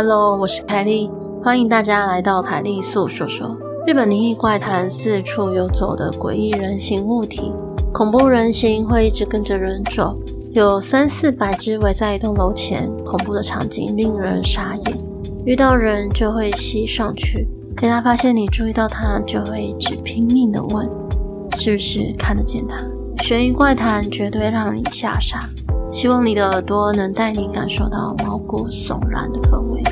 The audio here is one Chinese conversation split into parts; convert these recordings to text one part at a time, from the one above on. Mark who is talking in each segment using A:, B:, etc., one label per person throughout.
A: Hello，我是凯莉，欢迎大家来到凯莉素说说。日本灵异怪谈四处游走的诡异人形物体，恐怖人形会一直跟着人走，有三四百只围在一栋楼前，恐怖的场景令人傻眼。遇到人就会吸上去，等他发现你注意到他，就会一直拼命的问，是不是看得见他？悬疑怪谈绝对让你吓傻。希望你的耳朵能带你感受到毛骨悚然的氛围。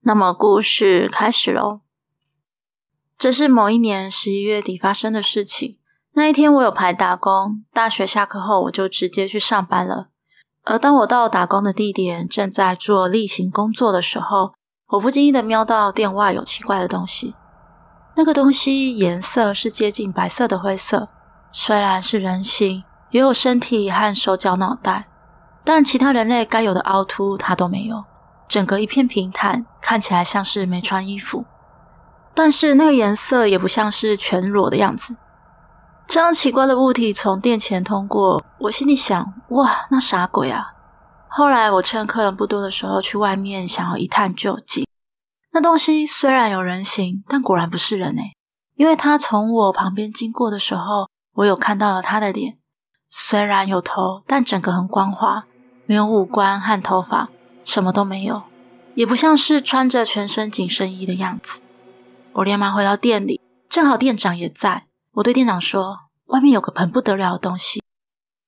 A: 那么故事开始喽。这是某一年十一月底发生的事情。那一天我有排打工，大学下课后我就直接去上班了。而当我到打工的地点，正在做例行工作的时候，我不经意的瞄到店外有奇怪的东西。那个东西颜色是接近白色的灰色，虽然是人形，也有身体和手脚脑袋，但其他人类该有的凹凸它都没有，整个一片平坦，看起来像是没穿衣服。但是那个颜色也不像是全裸的样子。这样奇怪的物体从店前通过，我心里想：哇，那啥鬼啊！后来我趁客人不多的时候去外面，想要一探究竟。那东西虽然有人形，但果然不是人诶，因为他从我旁边经过的时候，我有看到了他的脸，虽然有头，但整个很光滑，没有五官和头发，什么都没有，也不像是穿着全身紧身衣的样子。我连忙回到店里，正好店长也在，我对店长说：“外面有个很不得了的东西。”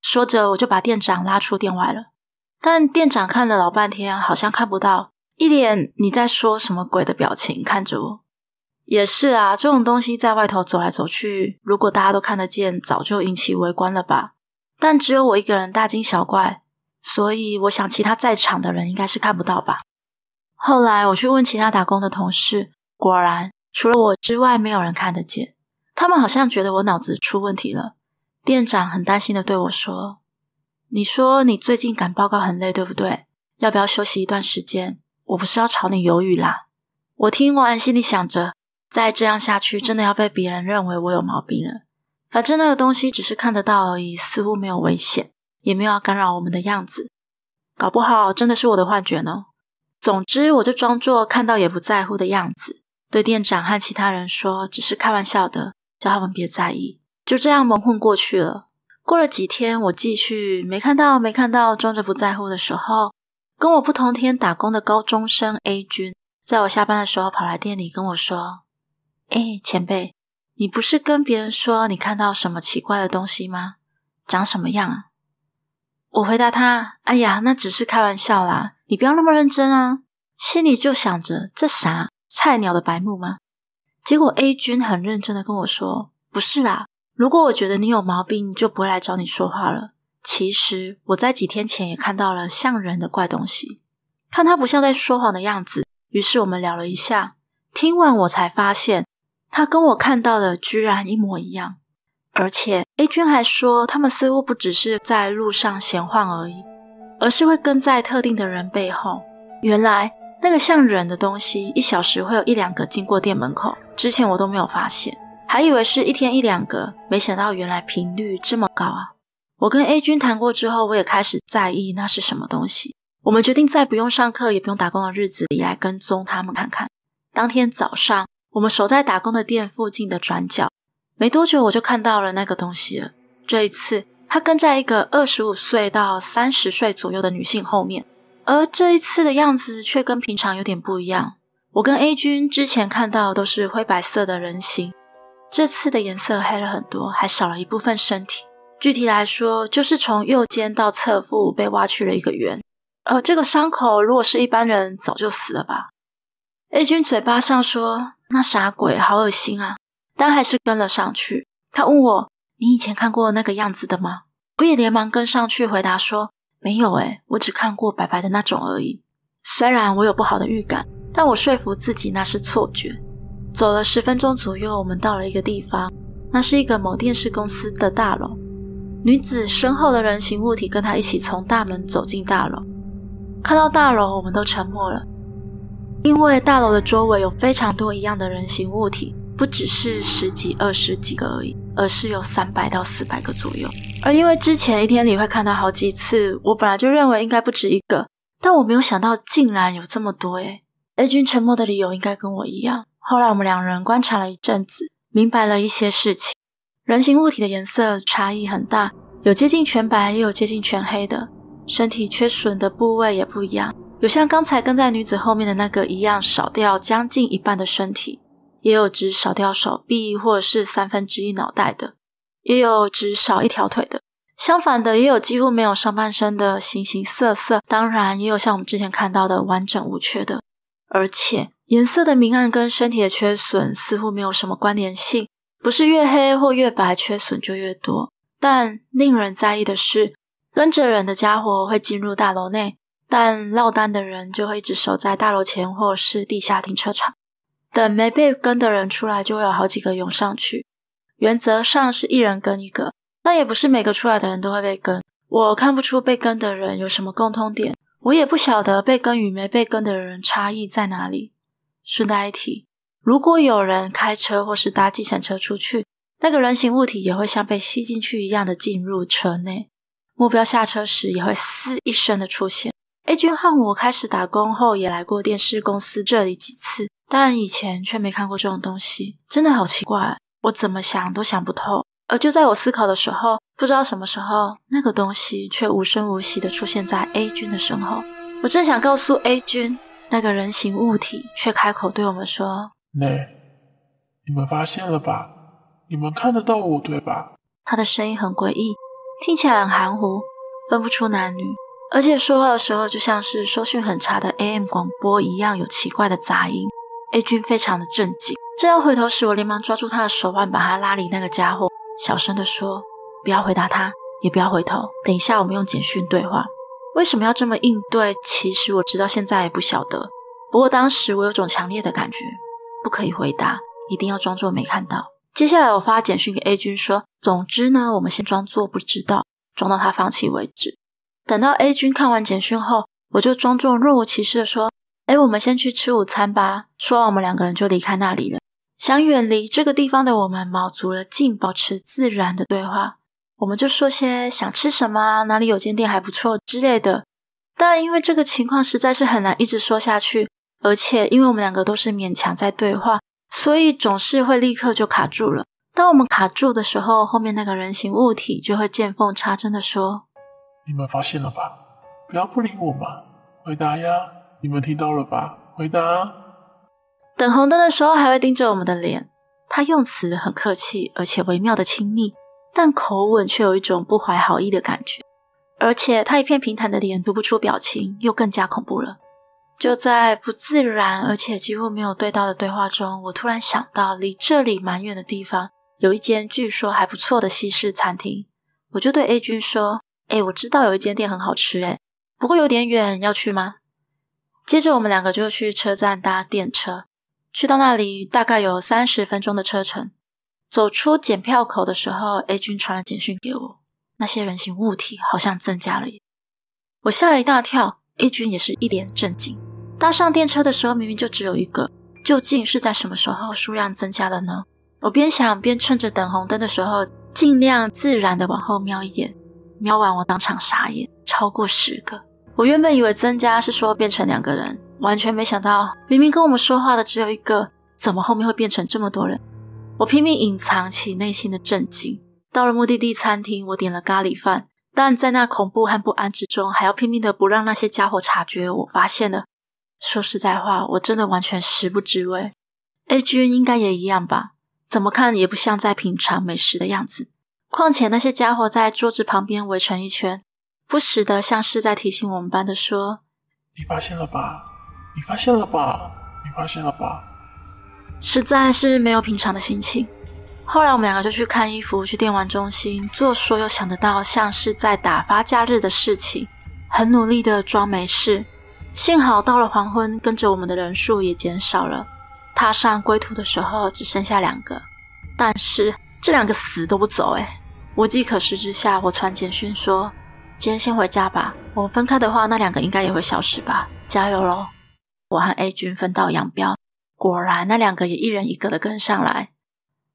A: 说着，我就把店长拉出店外了，但店长看了老半天，好像看不到。一脸你在说什么鬼的表情看着我，也是啊，这种东西在外头走来走去，如果大家都看得见，早就引起围观了吧？但只有我一个人大惊小怪，所以我想其他在场的人应该是看不到吧。后来我去问其他打工的同事，果然除了我之外，没有人看得见。他们好像觉得我脑子出问题了。店长很担心的对我说：“你说你最近赶报告很累，对不对？要不要休息一段时间？”我不是要炒你鱿鱼啦！我听完心里想着，再这样下去，真的要被别人认为我有毛病了。反正那个东西只是看得到而已，似乎没有危险，也没有要干扰我们的样子。搞不好真的是我的幻觉呢。总之，我就装作看到也不在乎的样子，对店长和其他人说只是开玩笑的，叫他们别在意。就这样蒙混过去了。过了几天，我继续没看到，没看到，装着不在乎的时候。跟我不同天打工的高中生 A 君，在我下班的时候跑来店里跟我说：“哎，前辈，你不是跟别人说你看到什么奇怪的东西吗？长什么样啊？”我回答他：“哎呀，那只是开玩笑啦，你不要那么认真啊。”心里就想着这啥菜鸟的白目吗？结果 A 君很认真的跟我说：“不是啦，如果我觉得你有毛病，就不会来找你说话了。”其实我在几天前也看到了像人的怪东西，看他不像在说谎的样子，于是我们聊了一下。听完我才发现，他跟我看到的居然一模一样。而且 A 君还说，他们似乎不只是在路上闲晃而已，而是会跟在特定的人背后。原来那个像人的东西，一小时会有一两个经过店门口，之前我都没有发现，还以为是一天一两个，没想到原来频率这么高啊！我跟 A 君谈过之后，我也开始在意那是什么东西。我们决定在不用上课也不用打工的日子里来跟踪他们看看。当天早上，我们守在打工的店附近的转角，没多久我就看到了那个东西了。这一次，他跟在一个二十五岁到三十岁左右的女性后面，而这一次的样子却跟平常有点不一样。我跟 A 君之前看到都是灰白色的人形，这次的颜色黑了很多，还少了一部分身体。具体来说，就是从右肩到侧腹被挖去了一个圆。呃，这个伤口如果是一般人，早就死了吧？A 君嘴巴上说：“那啥鬼，好恶心啊！”但还是跟了上去。他问我：“你以前看过那个样子的吗？”我也连忙跟上去回答说：“没有诶，我只看过白白的那种而已。”虽然我有不好的预感，但我说服自己那是错觉。走了十分钟左右，我们到了一个地方，那是一个某电视公司的大楼。女子身后的人形物体跟她一起从大门走进大楼。看到大楼，我们都沉默了，因为大楼的周围有非常多一样的人形物体，不只是十几、二十几个而已，而是有三百到四百个左右。而因为之前一天里会看到好几次，我本来就认为应该不止一个，但我没有想到竟然有这么多诶。A 君沉默的理由应该跟我一样。后来我们两人观察了一阵子，明白了一些事情。人形物体的颜色差异很大，有接近全白，也有接近全黑的。身体缺损的部位也不一样，有像刚才跟在女子后面的那个一样少掉将近一半的身体，也有只少掉手臂或者是三分之一脑袋的，也有只少一条腿的。相反的，也有几乎没有上半身的形形色色。当然，也有像我们之前看到的完整无缺的。而且，颜色的明暗跟身体的缺损似乎没有什么关联性。不是越黑或越白缺损就越多，但令人在意的是，跟着人的家伙会进入大楼内，但落单的人就会一直守在大楼前或是地下停车场，等没被跟的人出来，就会有好几个涌上去。原则上是一人跟一个，但也不是每个出来的人都会被跟。我看不出被跟的人有什么共通点，我也不晓得被跟与没被跟的人差异在哪里。顺带一提。如果有人开车或是搭计程车出去，那个人形物体也会像被吸进去一样的进入车内。目标下车时也会“嘶”一声的出现。A 君和我开始打工后也来过电视公司这里几次，但以前却没看过这种东西，真的好奇怪，我怎么想都想不透。而就在我思考的时候，不知道什么时候，那个东西却无声无息的出现在 A 君的身后。我正想告诉 A 君，那个人形物体却开口对我们说。
B: 内，你们发现了吧？你们看得到我对吧？
A: 他的声音很诡异，听起来很含糊，分不出男女，而且说话的时候就像是收讯很差的 AM 广播一样，有奇怪的杂音。A 君非常的震惊，正要回头时，我连忙抓住他的手腕，把他拉离那个家伙，小声的说：“不要回答他，也不要回头，等一下我们用简讯对话。”为什么要这么应对？其实我直到现在也不晓得。不过当时我有种强烈的感觉。不可以回答，一定要装作没看到。接下来我发简讯给 A 君说：“总之呢，我们先装作不知道，装到他放弃为止。”等到 A 君看完简讯后，我就装作若无其事的说：“哎，我们先去吃午餐吧。”说完，我们两个人就离开那里了。想远离这个地方的我们，卯足了劲，保持自然的对话。我们就说些想吃什么，哪里有间店还不错之类的。但因为这个情况实在是很难一直说下去。而且，因为我们两个都是勉强在对话，所以总是会立刻就卡住了。当我们卡住的时候，后面那个人形物体就会见缝插针的说：“
B: 你们发现了吧？不要不理我嘛！回答呀！你们听到了吧？回答！”
A: 等红灯的时候，还会盯着我们的脸。他用词很客气，而且微妙的亲昵，但口吻却有一种不怀好意的感觉。而且他一片平坦的脸，读不出表情，又更加恐怖了。就在不自然而且几乎没有对到的对话中，我突然想到，离这里蛮远的地方有一间据说还不错的西式餐厅。我就对 A 君说：“诶，我知道有一间店很好吃，诶，不过有点远，要去吗？”接着我们两个就去车站搭电车，去到那里大概有三十分钟的车程。走出检票口的时候，A 君传了简讯给我，那些人形物体好像增加了耶，我吓了一大跳，A 君也是一脸震惊。搭上电车的时候，明明就只有一个，究竟是在什么时候数量增加了呢？我边想边趁着等红灯的时候，尽量自然的往后瞄一眼。瞄完，我当场傻眼，超过十个。我原本以为增加是说变成两个人，完全没想到，明明跟我们说话的只有一个，怎么后面会变成这么多人？我拼命隐藏起内心的震惊。到了目的地餐厅，我点了咖喱饭，但在那恐怖和不安之中，还要拼命的不让那些家伙察觉我发现了。说实在话，我真的完全食不知味。A 君应该也一样吧？怎么看也不像在品尝美食的样子。况且那些家伙在桌子旁边围成一圈，不时的像是在提醒我们般的说：“
B: 你发现了吧？你发现了吧？你发现了吧？”
A: 实在是没有品尝的心情。后来我们两个就去看衣服，去电玩中心做所有想得到像是在打发假日的事情，很努力的装没事。幸好到了黄昏，跟着我们的人数也减少了。踏上归途的时候，只剩下两个，但是这两个死都不走诶。无计可施之下，我传简讯说：“今天先回家吧。我们分开的话，那两个应该也会消失吧。加油喽！”我和 A 君分道扬镳，果然那两个也一人一个的跟上来。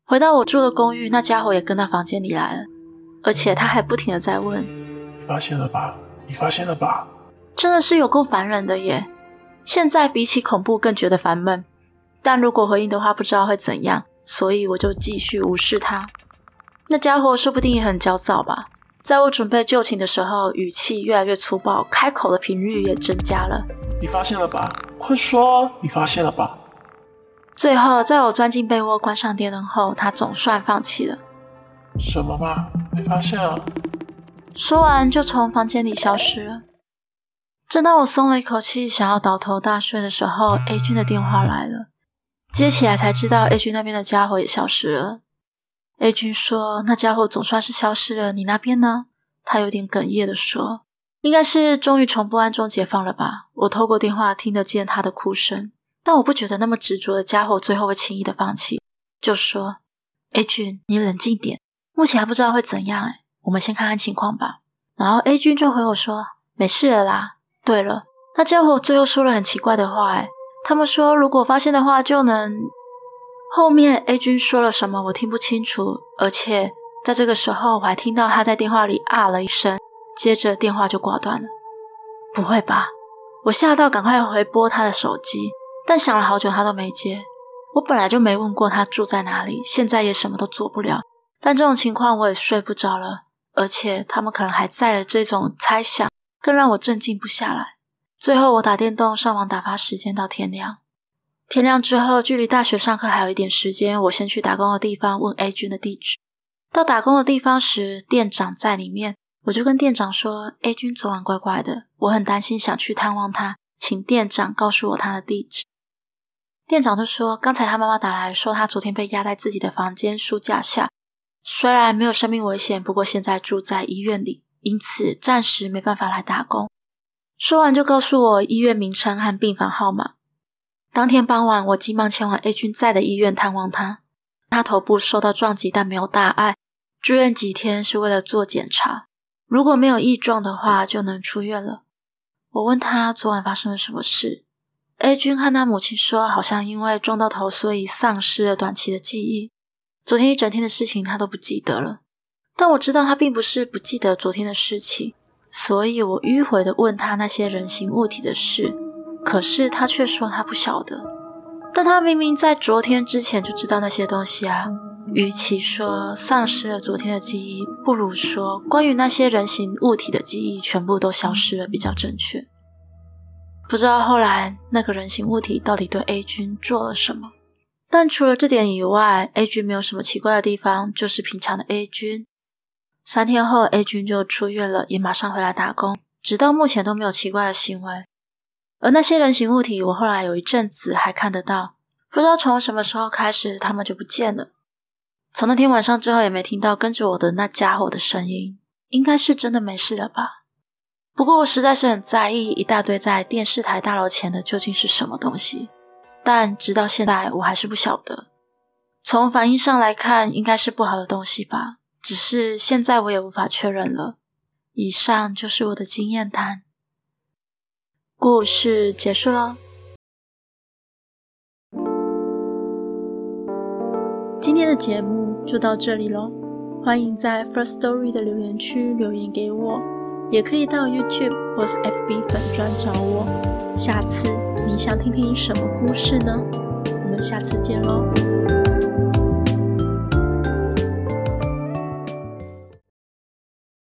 A: 回到我住的公寓，那家伙也跟到房间里来了，而且他还不停的在
B: 问：“发现了吧？你发现了吧？”
A: 真的是有够烦人的耶！现在比起恐怖更觉得烦闷，但如果回应的话，不知道会怎样，所以我就继续无视他。那家伙说不定也很焦躁吧？在我准备就寝的时候，语气越来越粗暴，开口的频率也增加了。
B: 你发现了吧？快说！你发现了吧？
A: 最后，在我钻进被窝、关上电灯后，他总算放弃了。
B: 什么吗？没发现啊？
A: 说完就从房间里消失了。正当我松了一口气，想要倒头大睡的时候，A 君的电话来了。接起来才知道，A 君那边的家伙也消失了。A 君说：“那家伙总算是消失了，你那边呢？”他有点哽咽的说：“应该是终于从不安中解放了吧？”我透过电话听得见他的哭声，但我不觉得那么执着的家伙最后会轻易的放弃，就说：“A 君，你冷静点，目前还不知道会怎样，哎，我们先看看情况吧。”然后 A 君就回我说：“没事了啦。”对了，那家伙最后说了很奇怪的话，哎，他们说如果发现的话就能……后面 A 君说了什么我听不清楚，而且在这个时候我还听到他在电话里啊了一声，接着电话就挂断了。不会吧？我吓到，赶快回拨他的手机，但想了好久他都没接。我本来就没问过他住在哪里，现在也什么都做不了。但这种情况我也睡不着了，而且他们可能还在了这种猜想。更让我镇静不下来。最后，我打电动上网打发时间到天亮。天亮之后，距离大学上课还有一点时间，我先去打工的地方问 A 君的地址。到打工的地方时，店长在里面，我就跟店长说：“A 君昨晚怪怪的，我很担心，想去探望他，请店长告诉我他的地址。”店长就说：“刚才他妈妈打来说，他昨天被压在自己的房间书架下，虽然没有生命危险，不过现在住在医院里。”因此，暂时没办法来打工。说完，就告诉我医院名称和病房号码。当天傍晚，我急忙前往 A 君在的医院探望他。他头部受到撞击，但没有大碍。住院几天是为了做检查，如果没有异状的话，就能出院了。我问他昨晚发生了什么事。A 君和他母亲说，好像因为撞到头，所以丧失了短期的记忆。昨天一整天的事情，他都不记得了。但我知道他并不是不记得昨天的事情，所以我迂回地问他那些人形物体的事，可是他却说他不晓得。但他明明在昨天之前就知道那些东西啊！与其说丧失了昨天的记忆，不如说关于那些人形物体的记忆全部都消失了比较正确。不知道后来那个人形物体到底对 A 君做了什么，但除了这点以外，A 君没有什么奇怪的地方，就是平常的 A 君。三天后，A 君就出院了，也马上回来打工，直到目前都没有奇怪的行为。而那些人形物体，我后来有一阵子还看得到，不知道从什么时候开始，他们就不见了。从那天晚上之后，也没听到跟着我的那家伙的声音，应该是真的没事了吧？不过我实在是很在意一大堆在电视台大楼前的究竟是什么东西，但直到现在我还是不晓得。从反应上来看，应该是不好的东西吧。只是现在我也无法确认了。以上就是我的经验谈，故事结束了。今天的节目就到这里喽，欢迎在 First Story 的留言区留言给我，也可以到 YouTube 或是 FB 粉专找我。下次你想听听什么故事呢？我们下次见喽。